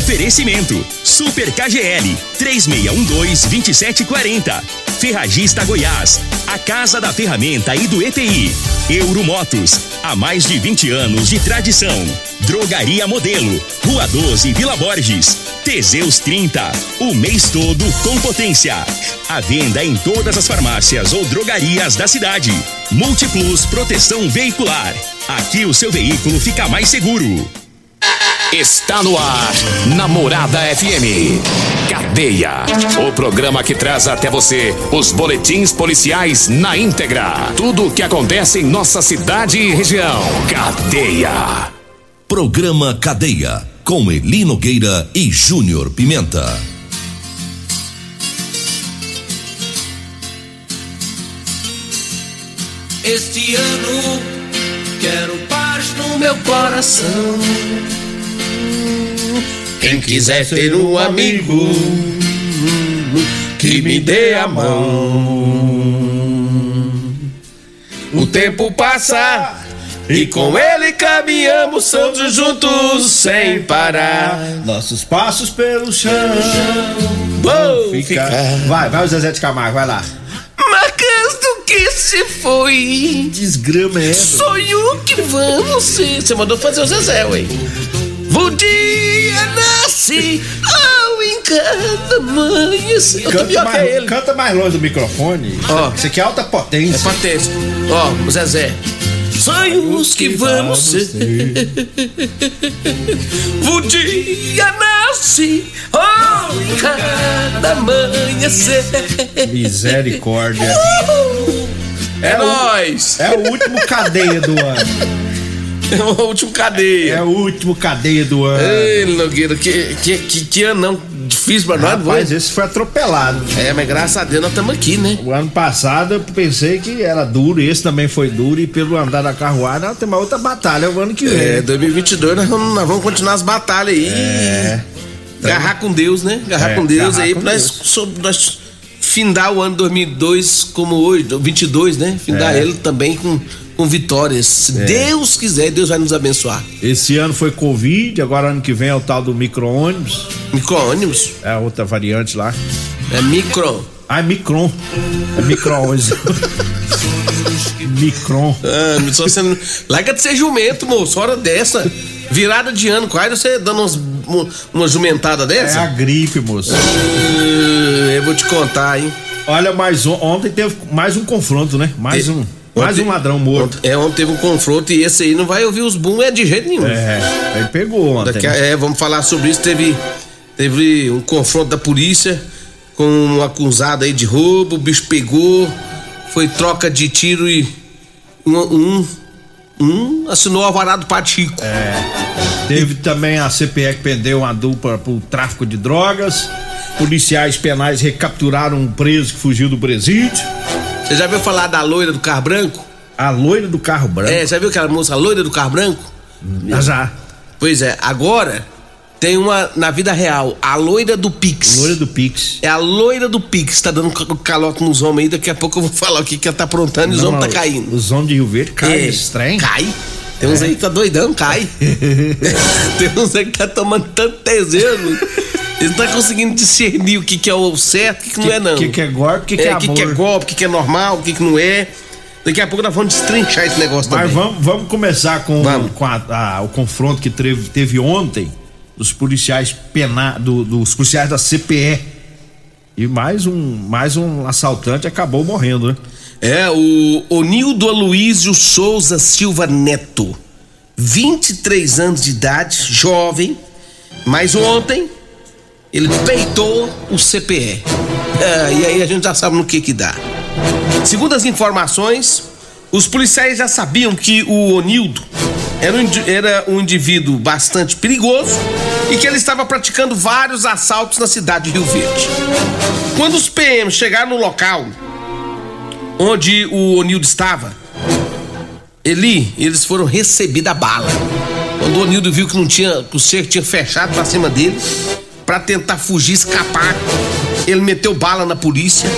Oferecimento: Super KGL 3612-2740. Ferragista Goiás, a Casa da Ferramenta e do ETI. Euromotos, há mais de 20 anos de tradição. Drogaria Modelo, Rua 12, Vila Borges. Teseus 30, o mês todo com potência. A venda em todas as farmácias ou drogarias da cidade. Multiplus Proteção Veicular. Aqui o seu veículo fica mais seguro. Está no ar, Namorada FM. Cadeia. O programa que traz até você os boletins policiais na íntegra. Tudo o que acontece em nossa cidade e região. Cadeia. Programa Cadeia. Com Eli Nogueira e Júnior Pimenta. Este ano quero paz no meu coração. Quem quiser ter um amigo que me dê a mão. O tempo passa e com ele caminhamos todos juntos sem parar. Nossos passos pelo chão. Vou Fica. ficar. Vai, vai o Zezé de Camargo, vai lá. Marcas do que se foi. Desgrama é essa? Sonho que vamos ser. Você mandou fazer o Zezé, ué. O dia nasce ao encanto amanhecer. Eu tô pior que mais, ele. canta mais longe do microfone. Ó. Isso aqui é alta potência. É patente. Ó, o Zezé. Sonhos que vamos ser. O dia nasce ao cada amanhecer. Misericórdia. É, É o- nóis. É o último cadeia do ano. É o último cadeia. É o último cadeia do ano. Ei, Nogueira, que, que, que, que ano não difícil pra nós? Rapaz, esse foi atropelado. É, mas graças a Deus nós estamos aqui, né? O ano passado eu pensei que era duro, esse também foi duro, e pelo andar da carruagem nós temos uma outra batalha o ano que vem. É, 2022 nós vamos, nós vamos continuar as batalhas aí. É. Agarrar com Deus, né? Agarrar É, com Deus aí com pra nós, Deus. sob- nós findar o ano 2002 como hoje, 22, né? Findar É. ele também com, com vitórias. Se Deus quiser, Deus vai nos abençoar. Esse ano foi Covid, agora ano que vem é o tal do micro-ônibus, Micro-ônibus, é a outra variante lá. é micro. Ah, é Micron. É micro-ônibus. Micron. Ah, só não... Larga de ser jumento, moço. Hora dessa. Virada de ano, quase você dando umas, uma jumentada É dessa? a gripe, moço. Ah, eu vou te contar, hein? Olha, on- ontem teve mais um confronto, né? Mais E- um. Mais ontem- um ladrão morto. É, ontem teve um confronto e esse aí não vai ouvir os boom é de jeito nenhum. É, ele pegou ontem. Daqui a- é, vamos falar sobre isso. Teve, teve um confronto da polícia com um acusado aí de roubo, o bicho pegou, foi troca de tiro e um, um, um assinou o alvarado Patico. Teve também a CPE que prendeu uma dupla por tráfico de drogas. Policiais penais recapturaram um preso que fugiu do presídio. Você já viu falar da loira do carro branco? A loira do carro branco. É, já viu aquela moça, loira do carro branco? Ah, já. Pois é, agora tem uma na vida real, a loira do Pix. Loira do Pix. É a loira do Pix, tá dando ca- calote nos homens aí, daqui a pouco eu vou falar o que que ela tá aprontando e os homens tá caindo. Os homens de Rio Verde caem É, trem. Cai. Tem uns aí que tá doidão, cai. Tem uns aí que tá tomando tanto tesouro. Eles não tá conseguindo discernir o que, que é o certo e o que, que não é, não. O que, que é golpe, o que, que é, é, o que, que é amor. golpe, o que, que é normal, o que, que não é. Daqui a pouco nós vamos destrinchar esse negócio Mas também. vamos, vamos começar com, Vamos. com a- a- o confronto que teve, teve ontem dos policiais pena, do- dos policiais da CPE. E mais um, mais um assaltante acabou morrendo, né? É, o Onildo Aloysio Souza Silva Neto. 23 anos de idade, jovem, mas ontem ele peitou o CPE. É, e aí a gente já sabe no que que dá. Segundo as informações, os policiais já sabiam que o Onildo era um, era um indivíduo bastante perigoso e que ele estava praticando vários assaltos na cidade de Rio Verde. Quando os PMs chegaram no local onde o Onildo estava, ele, eles foram recebidos a bala. Quando o Onildo viu que não tinha, que o cerco tinha fechado pra cima dele, pra tentar fugir, escapar, ele meteu bala na polícia,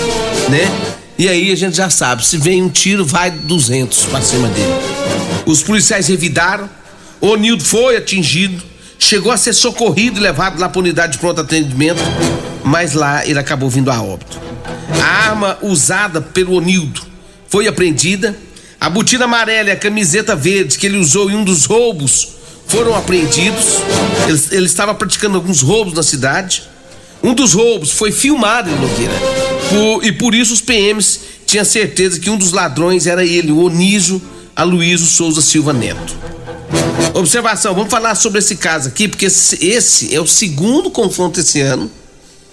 né? E aí a gente já sabe, se vem um tiro, vai 200 pra cima dele. Os policiais revidaram, o Onildo foi atingido, chegou a ser socorrido e levado lá para unidade de pronto atendimento, mas lá ele acabou vindo a óbito. A arma usada pelo Onildo foi apreendida. A botina amarela e a camiseta verde que ele usou em um dos roubos foram apreendidos. Ele, ele estava praticando alguns roubos na cidade. Um dos roubos foi filmado em Nogueira. Por, e por isso os PMs tinham certeza que um dos ladrões era ele, o Onísio Aloysio Souza Silva Neto. Observação, vamos falar sobre esse caso aqui, porque esse é o segundo confronto esse ano,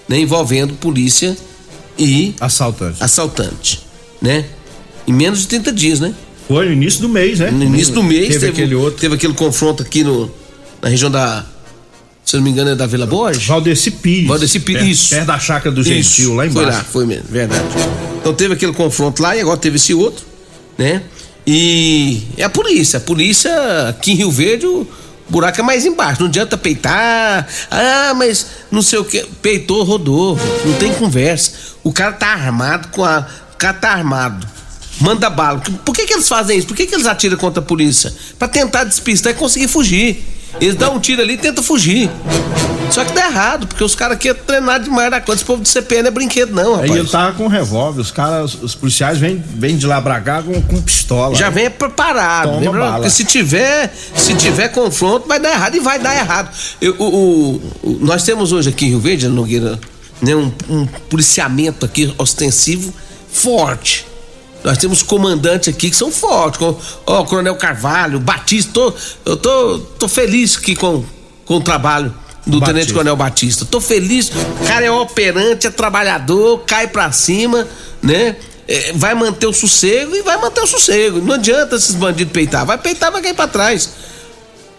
né, envolvendo polícia e assaltante. Assaltante, né? Em menos de 30 dias, né? Foi no início do mês, né? No início do mês teve, teve aquele outro. Teve aquele confronto aqui no, na região da se não me engano, é da Vila Borges? Valdeci Pires. Valdeci Pires, isso. Perto da chácara do Gentil, lá embaixo. Foi lá, foi mesmo, verdade. Então teve aquele confronto lá e agora teve esse outro, né? E é a polícia. A polícia aqui em Rio Verde, o buraco é mais embaixo. Não adianta peitar. Ah, mas não sei o que. Peitou, rodou. Não tem conversa. O cara tá armado com a. O cara tá armado. Manda bala. Por que, que eles fazem isso? Por que, que eles atiram contra a polícia? Para tentar despistar e conseguir fugir. Eles dão um tiro ali e tentam fugir. Só que dá errado, porque os caras aqui é treinar demais da conta. Esse povo de CPN não é brinquedo, não, rapaz. Aí ele tava com revólver, os caras, os policiais vêm vem de lá pra cá com, com pistola. Já vem preparado. Toma lembra? Bala. Porque se tiver, se tiver confronto, vai dar errado e vai dar errado. Eu, o, o, nós temos hoje aqui em Rio Verde, Nogueira, né, um, um policiamento aqui ostensivo forte. Nós temos comandantes aqui que são fortes, ó, o Coronel Carvalho, Batista. Tô, eu tô, tô feliz aqui com, com o trabalho do Batista. Tenente Coronel Batista. Tô feliz. O cara é operante, é trabalhador, cai pra cima, né? É, vai manter o sossego e vai manter o sossego. Não adianta esses bandidos peitar. Vai peitar, vai cair pra trás.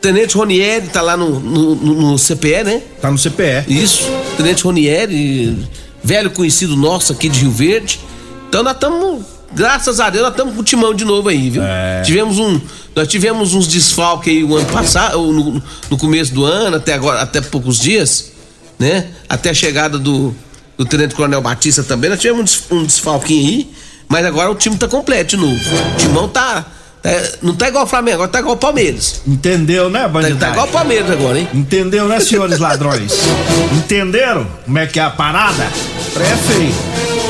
Tenente Ronieri tá lá no, no, no, CPE, né? Tá no CPE. Isso. Tenente Ronieri, velho conhecido nosso aqui de Rio Verde. Então nós estamos graças a Deus, nós estamos com o timão de novo aí, viu? É. Tivemos um. Nós tivemos uns desfalques aí o ano passado, no, no, começo do ano, até agora, até poucos dias, né? Até a chegada do, do Tenente Coronel Batista também, nós tivemos um, desfalquinho aí, mas agora o time tá completo de novo. O timão tá. É, não tá igual o Flamengo, agora tá igual o Palmeiras. Entendeu, né, bandido? Tá, tá, igual o Palmeiras agora, hein? Entendeu, né, senhores ladrões? Entenderam como é que é a parada? Prefere.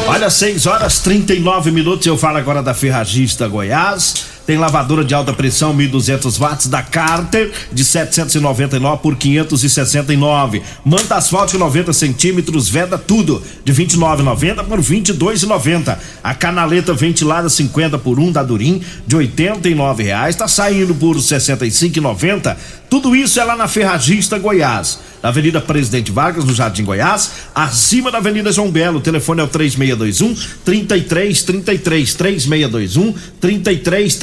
Olha, 6 horas 39 minutos. Eu falo agora da Ferragista Goiás. Tem lavadora de alta pressão 1.200 watts da Carter de 799 por 569. Manta asfáltico 90 centímetros, veda tudo de 29,90 por 22,90. A canaleta ventilada 50 por 1 da Durim de 89 reais está saindo por 65,90. Tudo isso é lá na Ferragista Goiás, na Avenida Presidente Vargas, no Jardim Goiás, acima da Avenida João Belo. O telefone é o 3621 3333 3621 3333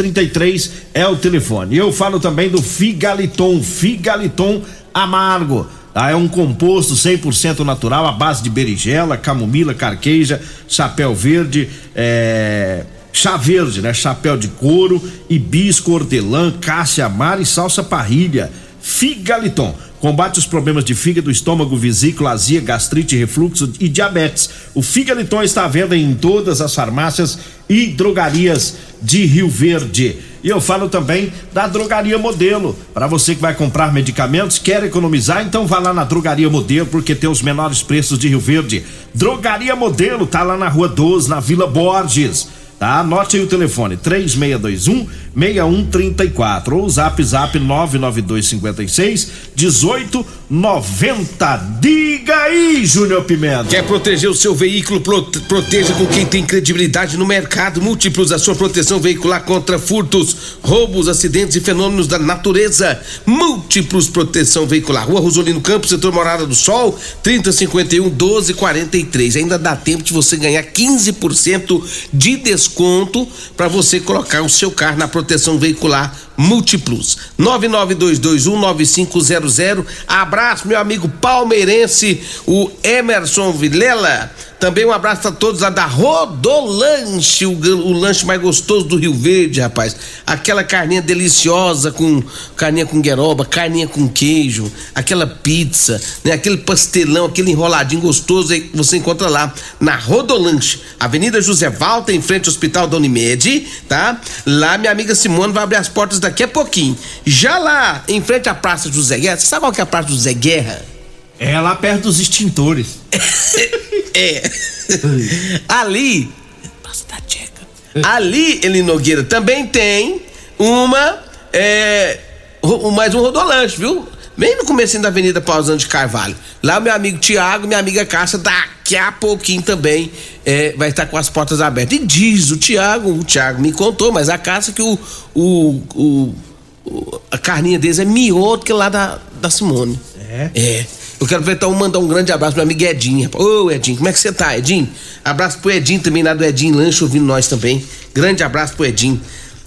é o telefone. Eu falo também do Figaliton, Figaliton Amargo. Ah, é um composto 100% natural à base de berigela, camomila, carqueja, chapéu verde, é, chá verde, né? Chapéu de couro, hibisco, hortelã, cássia amara e salsa parrilha. Figaliton combate os problemas de fígado, estômago, vesícula, azia, gastrite, refluxo e diabetes. O Figaliton está à venda em todas as farmácias e drogarias de Rio Verde. E eu falo também da Drogaria Modelo. Para você que vai comprar medicamentos, quer economizar, então vá lá na Drogaria Modelo, porque tem os menores preços de Rio Verde. Drogaria Modelo tá lá na Rua 12, na Vila Borges tá? Anote aí o telefone 3621 6134 ou zap zap 99256 1890. Diga aí, Júnior Pimenta. Quer proteger o seu veículo? Proteja com quem tem credibilidade no mercado. Múltiplos a sua proteção veicular contra furtos, roubos, acidentes e fenômenos da natureza. Múltiplos proteção veicular. Rua Rosolino Campos, setor Morada do Sol, 3051 1243. Ainda dá tempo de você ganhar 15% de desconto para você colocar o seu carro na proteção veicular Multiplus. 992219500. Abraço, meu amigo palmeirense, o Emerson Vilela. Também um abraço a todos lá da Rodolanche, o, o lanche mais gostoso do Rio Verde, rapaz. Aquela carninha deliciosa com carninha com gueroba, carninha com queijo, aquela pizza, né? Aquele pastelão, aquele enroladinho gostoso aí você encontra lá na Rodolanche, Avenida José Valta, em frente ao Hospital da Unimed, tá? Lá minha amiga Simone vai abrir as portas da daqui a pouquinho. Já lá em frente à Praça José Guerra, você sabe qual que é a Praça José Guerra? É lá perto dos extintores. é. Ali. Praça da Tcheca. Ali, Eli Nogueira, também tem uma. É, mais um rodolanche, viu? Bem no começo da Avenida Pausando de Carvalho. Lá o meu amigo Tiago, minha amiga Cássia, daqui a pouquinho também é, vai estar com as portas abertas. E diz o Tiago, o Tiago me contou, mas a Cássia que o, o, o, a carninha deles é melhor do que lá da, da Simone. É? É. Eu quero aproveitar e mandar um grande abraço pro meu amigo Edinho. Ô, Edinho, como é que você tá, Edinho? Abraço pro Edinho também, lá do Edinho Lanche, ouvindo nós também. Grande abraço pro Edinho.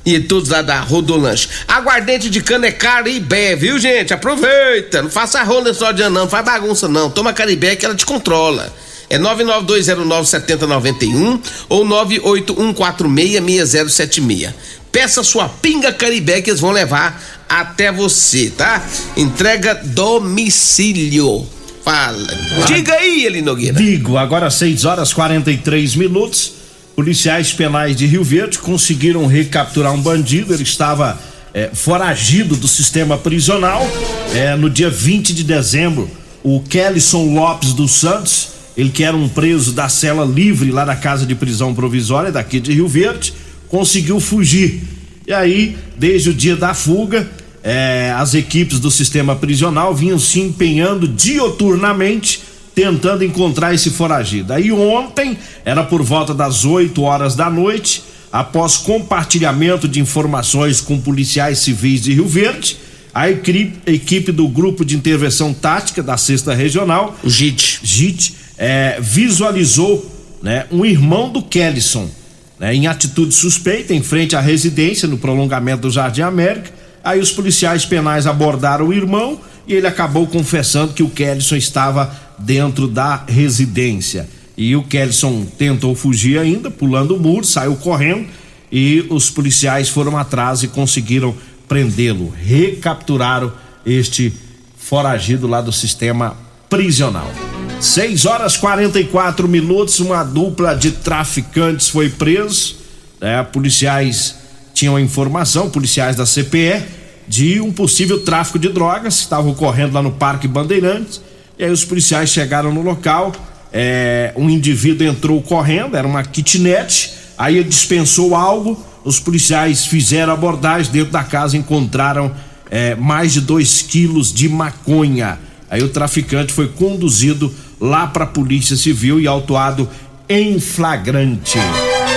E todos lá da Rodolanche. Aguardente de cana é Caribé, viu, gente? Aproveita. Não faça rola só de não, não faz bagunça não. Toma Caribé que ela te controla. É 992097091 ou 981466076. Peça sua pinga Caribé que eles vão levar até você, tá? Entrega domicílio. Fala. Diga aí, Eli Nogueira. Digo, agora 6 horas 43 minutos. Policiais penais de Rio Verde conseguiram recapturar um bandido. Ele estava é, foragido do sistema prisional. É, no dia 20 de dezembro, o Kellison Lopes dos Santos, ele que era um preso da cela livre lá da casa de prisão provisória daqui de Rio Verde, conseguiu fugir. E aí, desde o dia da fuga, é, as equipes do sistema prisional vinham se empenhando dioturnamente tentando encontrar esse foragido. Aí ontem, era por volta das 8 horas da noite, após compartilhamento de informações com policiais civis de Rio Verde, a equipe, a equipe do Grupo de Intervenção Tática da Sexta Regional, o JIT, JIT é, visualizou né, um irmão do Kellison né, em atitude suspeita em frente à residência no prolongamento do Jardim América. Aí os policiais penais abordaram o irmão e ele acabou confessando que o Kellison estava dentro da residência. E o Kellison tentou fugir ainda, pulando o muro, saiu correndo e os policiais foram atrás e conseguiram prendê-lo. Recapturaram este foragido lá do sistema prisional. 6 horas 44 minutos, uma dupla de traficantes foi preso. É, policiais tinham informação, policiais da CPE, de um possível tráfico de drogas que estava ocorrendo lá no Parque Bandeirantes. E aí os policiais chegaram no local, é, um indivíduo entrou correndo, era uma kitnet, aí ele dispensou algo, os policiais fizeram abordagem dentro da casa, encontraram é, mais de 2 quilos de maconha. Aí o traficante foi conduzido lá para a Polícia Civil e autuado em flagrante.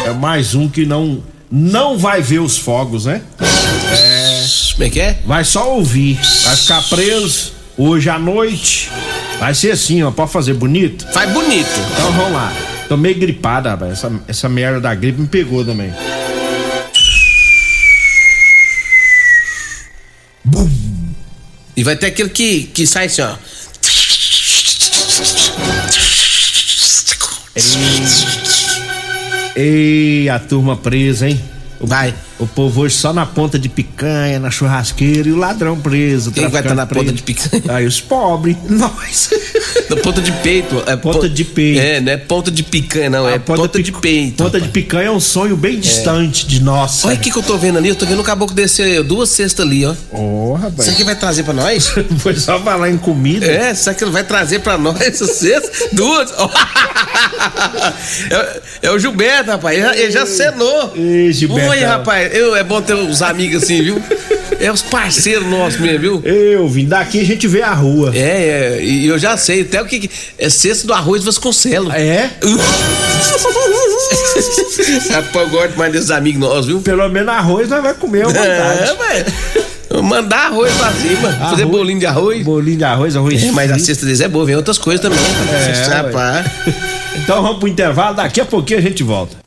É mais um que não não vai ver os fogos, né? É. Como é que é? Vai só ouvir. Vai ficar preso hoje à noite. Vai ser assim, ó. Pode fazer bonito? Faz bonito. Então vamos lá. Tô meio gripada, rapaz. Essa, essa merda da gripe me pegou também. Bum. E vai ter aquele que, que sai assim, ó. Ei, a turma presa, hein? Vai. O povo hoje só na ponta de picanha, na churrasqueira e o ladrão preso. Quem vai estar tá na preso. ponta de picanha? Aí os pobres. Nós. Na ponta de peito. É ponta de peito. É, não é ponta de picanha, não. é ponta, ponta de, peito. Ponta rapaz. de picanha é um sonho bem distante é. de nós. Olha o que, que eu tô vendo ali. Eu tô vendo o caboclo descer duas cestas ali, ó. Ô, oh, rapaz. Será que vai trazer pra nós? Foi só falar em comida. É, será que ele vai trazer pra nós essas cestas? Duas. é, é, o Gilberto, rapaz. Ele, ele já cenou. Ei, Gilberto. Oi, rapaz. Eu, é bom ter os amigos assim, viu? É os parceiros nossos mesmo, viu? Eu vim daqui a gente vê a rua. É, é, e eu já sei até o que, é cesto do arroz Vasconcelos. É? Rapaz, eu gosto mais desses amigos nossos, viu? Pelo menos arroz nós vamos comer à vontade. É, velho. Mandar arroz pra cima, arroz, fazer bolinho de arroz. Bolinho de arroz, arroz. É, mas a cesta deles é boa, vem outras coisas também. É, rapaz. Então vamos pro intervalo, daqui a pouquinho a gente volta.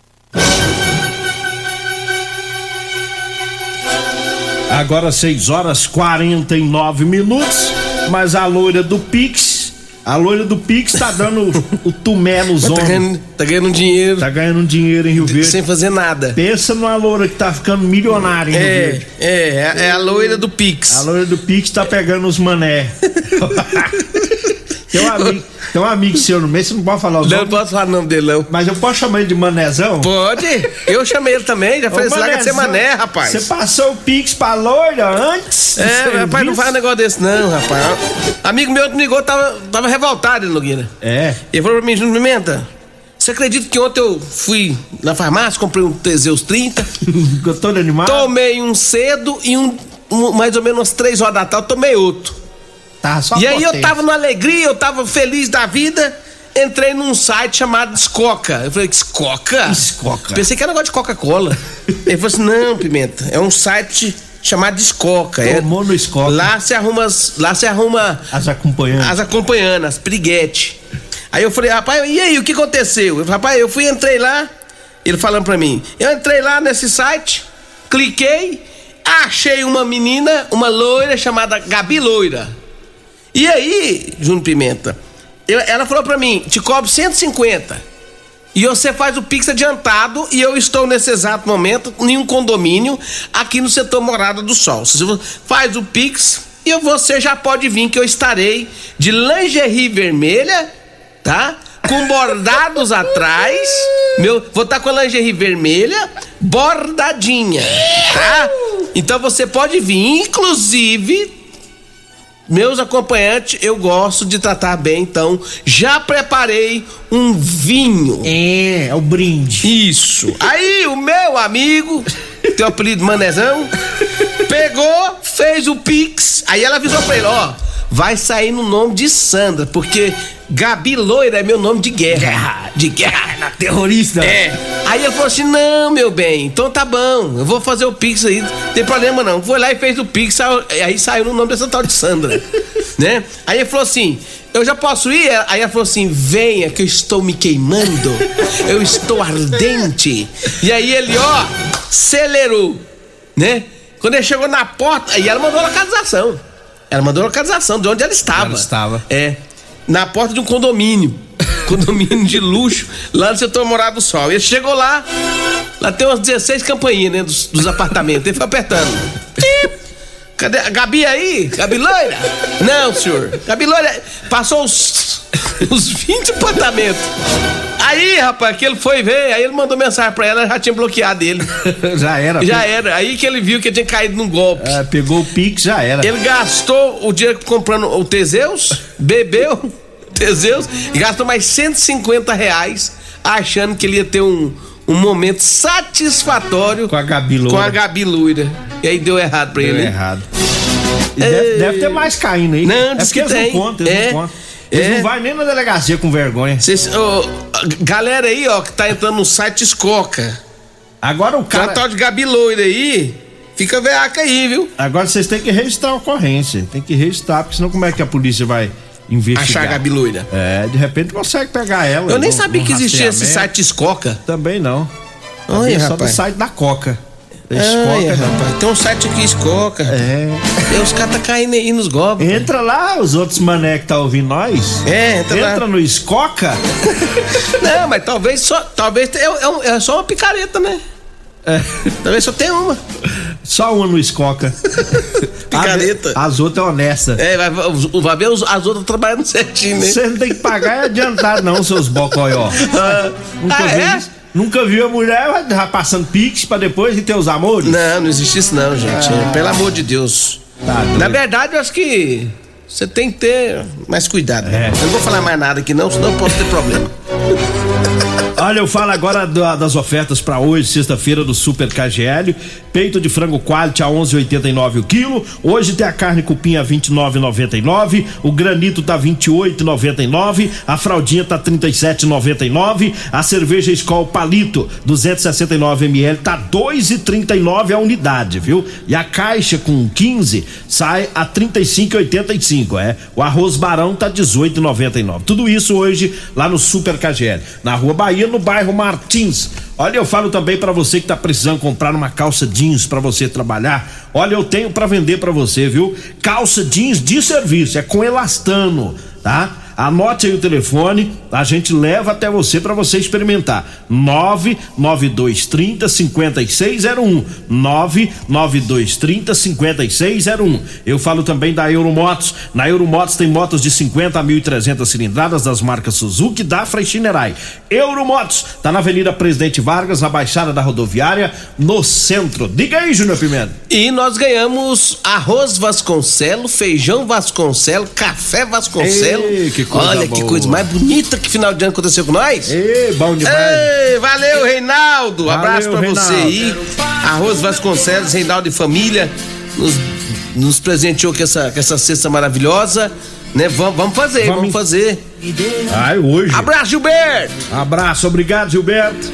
Agora 6 horas 49 minutos, mas a loira do Pix, a loira do Pix tá dando o, tumé nos tá ombros. Ganhando, tá ganhando dinheiro. Tá ganhando dinheiro em Rio Verde. Sem fazer nada. Pensa numa loira que tá ficando milionária em é, Rio Verde. É, é, é a loira do Pix. A loira do Pix tá pegando os mané. Tem um amigo, tem um amigo seu no meio, você não pode falar o Não, nome. não posso falar o nome dele, não. Mas eu posso chamar ele de Manezão? Pode. Eu chamei ele também, já falei, larga de ser mané, rapaz. Você passou o Pix pra loira antes? É, rapaz, não faz um negócio desse não, rapaz. Amigo meu que me ligou tava, tava revoltado, Nogueira. É. Ele falou pra mim, Júnior Pimenta, você acredita que ontem eu fui na farmácia, comprei um Teseus 30, Ficou todo animado? tomei um cedo e um, um- mais ou menos umas 3 horas da tarde, tomei outro. Tá, só e aí eu tava numa alegria, eu tava feliz da vida, entrei num site chamado Escoca. Eu falei, Escoca? Escoca. Pensei que era negócio de Coca-Cola. Ele falou assim, não, Pimenta, é um site chamado Escoca. É, Tomou no Escoca. Lá se arruma, as- lá se arruma As acompanhantes. as acompanhando, as piriguete. Aí eu falei, rapaz, e aí, o que aconteceu? Eu falei, rapaz, eu fui, entrei lá, ele falando pra mim, eu entrei lá nesse site, cliquei, achei uma menina, uma loira chamada Gabi Loira. E aí, Júnior Pimenta, eu- ela falou pra mim, te cobro 150. E você faz o Pix adiantado e eu estou nesse exato momento em um condomínio aqui no setor Morada do Sol. Você faz o Pix e você já pode vir que eu estarei de lingerie vermelha, tá? Com bordados atrás. Meu, vou estar com a lingerie vermelha bordadinha, tá? Então você pode vir, inclusive meus acompanhantes, eu gosto de tratar bem, então já preparei um vinho. É, é o brinde. Isso. Aí o meu amigo, tem o apelido Manezão, pegou, fez o Pix. Aí ela avisou pra ele: ó, vai sair no nome de Sandra, porque Gabi Loira é meu nome de guerra. De guerra. Terrorista. É. Aí ele falou assim: não, meu bem, então tá bom, eu vou fazer o Pix aí, não tem problema não. Foi lá e fez o Pix, aí saiu no nome dessa tal de Sandra. né? Aí ele falou assim: eu já posso ir? Aí ela falou assim: venha, que eu estou me queimando, eu estou ardente. E aí ele, ó, acelerou, né? Quando ele chegou na porta, aí ela mandou a localização. Ela mandou a localização de onde ela estava. Ela estava. É. Na porta de um condomínio. condomínio de luxo, lá no setor Morado do Sol. Ele chegou lá, lá tem umas 16 campainhas, né, dos, dos apartamentos. Ele foi apertando. Cadê a Gabi aí? Gabi Loira? Não, senhor. Gabi Loira passou os, os 20 apartamentos. Aí, rapaz, que ele foi ver, aí ele mandou mensagem pra ela, já tinha bloqueado ele. já era. Já era. Aí que ele viu que ele tinha caído num golpe. É, pegou o Pix, já era. Ele gastou o dinheiro comprando o Teseus, bebeu Teseus e gastou mais 150 reais achando que ele ia ter um, um momento satisfatório Com a Gabi Loura. com a Gabi Loira. E aí deu errado pra Deu ele. né? errado. Deve, deve ter mais caindo aí. Não, é diz porque que eles tem. não contam, eles É. não contam. Eles É. não vai nem na delegacia com vergonha. Cês- ô, galera aí, ó, que tá entrando no site Escoca. Agora o Cara... cara. tal de Gabi Loira aí, fica veaca aí, viu? Agora vocês têm que registrar a ocorrência. Tem que registrar, porque senão como é que a polícia vai investigar? Achar a Gabi Loira. É, de repente consegue pegar ela. Eu nem num- sabia num que existia esse site Escoca. Também não. Olha, só do rapaz. site da Coca. Olha, Escoca, não. rapaz, tem um site aqui Escoca. É. E os caras tá caindo aí nos golpes. Entra lá, os outros mané que tá ouvindo nós. É, entra lá. Entra no Escoca. Não, mas talvez só. Talvez é, é é só uma picareta, né? É. Talvez só tenha uma. Só uma no Escoca. Picareta. As, as outras é honesta. É, vai, vai ver os- as outras trabalhando certinho, né? Você não tem que pagar é adiantado, não, seus. Nunca, Ah, viu, é? isso? Nunca viu a mulher já passando pix pra depois de ter os amores? Não, não existe isso não, gente. Pelo amor de Deus. Tá. Na verdade, eu acho que você tem que ter mais cuidado. É. Eu não vou falar mais nada aqui não, senão eu posso ter problema. Olha, eu falo agora da- das ofertas pra hoje, sexta-feira, do Super KGL. Peito de frango quality a 11,89 o quilo. Hoje tem a carne cupim a 29,99. O granito tá 28,99. A fraldinha tá 37,99. A cerveja Skol Palito 269 ml tá 2,39 a unidade, viu? E a caixa com 15 sai a 35,85, é. O arroz Barão tá 18,99. Tudo isso hoje lá no Super KGL, na Rua Bahia, no bairro Martins. Olha, eu falo também pra você que tá precisando comprar uma calça jeans pra você trabalhar. Olha, eu tenho pra vender pra você, viu? Calça jeans de serviço, é com elastano, tá? Anote aí o telefone, a gente leva até você para você experimentar. 99230 5601. 99230 5601. Eu falo também da Euromotos. Na Euromotos tem motos de 50 a 1.300 cilindradas das marcas Suzuki, Dafra e Shinerai. Euromotos, tá na Avenida Presidente Vargas, na Baixada da Rodoviária, no centro. Diga aí, Júnior Pimenta. E nós ganhamos arroz Vasconcelo, feijão Vasconcelo, café Vasconcelo. Ei, que coisa Olha boa. que coisa mais bonita que final de ano aconteceu com nós. Ei, bom demais. Ei, valeu, Reinaldo. Valeu, Abraço pra você Reinaldo. aí. Arroz Vasconcelos, Reinaldo e família. Nos, nos presenteou com essa, com essa cesta maravilhosa. Né? Vamos, vamos fazer, Vamos vamos, fazer. Ai, hoje. Abraço, Gilberto. Abraço, obrigado, Gilberto.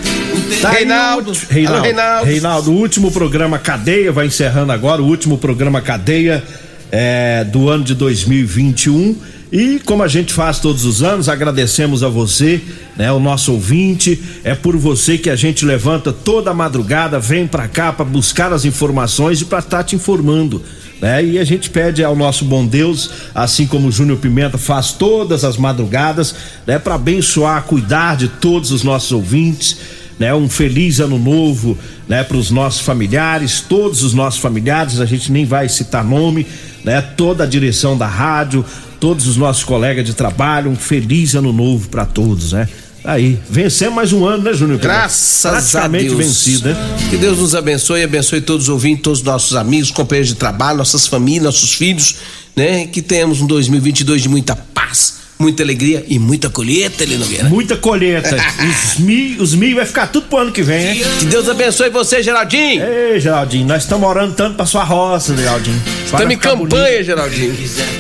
Tá aí Reinaldo. ulti- Reinaldo. Alô, Reinaldo. Reinaldo, o último programa Cadeia, vai encerrando agora, o último programa Cadeia é, do ano de 2021. E como a gente faz todos os anos, agradecemos a você, né, o nosso ouvinte. É por você que a gente levanta toda madrugada, vem pra cá pra buscar as informações e pra estar te informando. Né? E a gente pede ao nosso bom Deus, assim como o Júnior Pimenta faz todas as madrugadas, né, para abençoar, cuidar de todos os nossos ouvintes, né? Um feliz ano novo, né, para os nossos familiares, todos os nossos familiares, a gente nem vai citar nome, né? Toda a direção da rádio, todos os nossos colegas de trabalho, um feliz ano novo para todos, né? Aí, vencemos mais um ano, né, Júnior? Graças Praticamente a Deus. vencido, né? Que Deus nos abençoe abençoe todos os ouvintes, todos os nossos amigos, companheiros de trabalho, nossas famílias, nossos filhos, né? Que tenhamos um 2022 de muita paz, muita alegria e muita colheita, Eli Nogueira. Muita colheita. os milho, os milho vai ficar tudo pro ano que vem, hein? Que Deus abençoe você, Geraldinho. Ei, Geraldinho, nós estamos orando tanto pra sua roça, Geraldinho. Estamos em campanha, bonita, Geraldinho.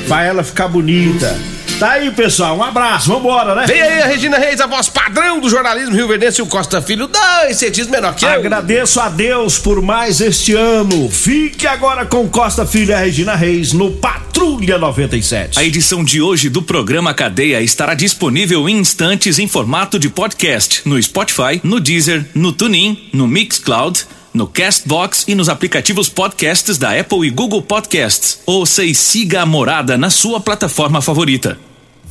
Pra ela ficar bonita. Tá aí, pessoal. Um abraço, vambora, né? Vem aí a Regina Reis, a voz padrão do jornalismo Rio Verdense e o Costa Filho, dois centímetros menor que eu. Agradeço a Deus por mais este ano. Fique agora com Costa Filho e a Regina Reis no Patrulha 97. A edição de hoje do programa Cadeia estará disponível em instantes em formato de podcast no Spotify, no Deezer, no TuneIn, no Mixcloud, no Castbox e nos aplicativos podcasts da Apple e Google Podcasts. Ouça e siga a morada na sua plataforma favorita.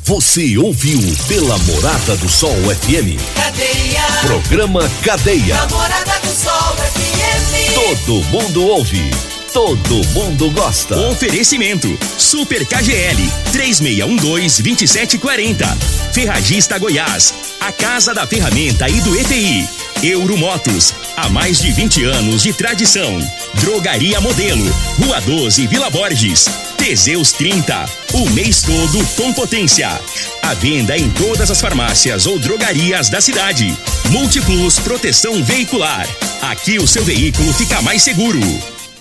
Você ouviu pela Morada do Sol FM. Cadeia. Programa Cadeia. Namorada do Sol FM. Todo mundo ouve. Todo mundo gosta. Oferecimento: Super KGL 3612-2740. Ferragista Goiás, a casa da ferramenta e do ETI. Euromotos, há mais de 20 anos de tradição. Drogaria Modelo, Rua 12, Vila Borges. Teseus 30, o mês todo com potência. A venda em todas as farmácias ou drogarias da cidade. Multiplus Proteção Veicular. Aqui o seu veículo fica mais seguro.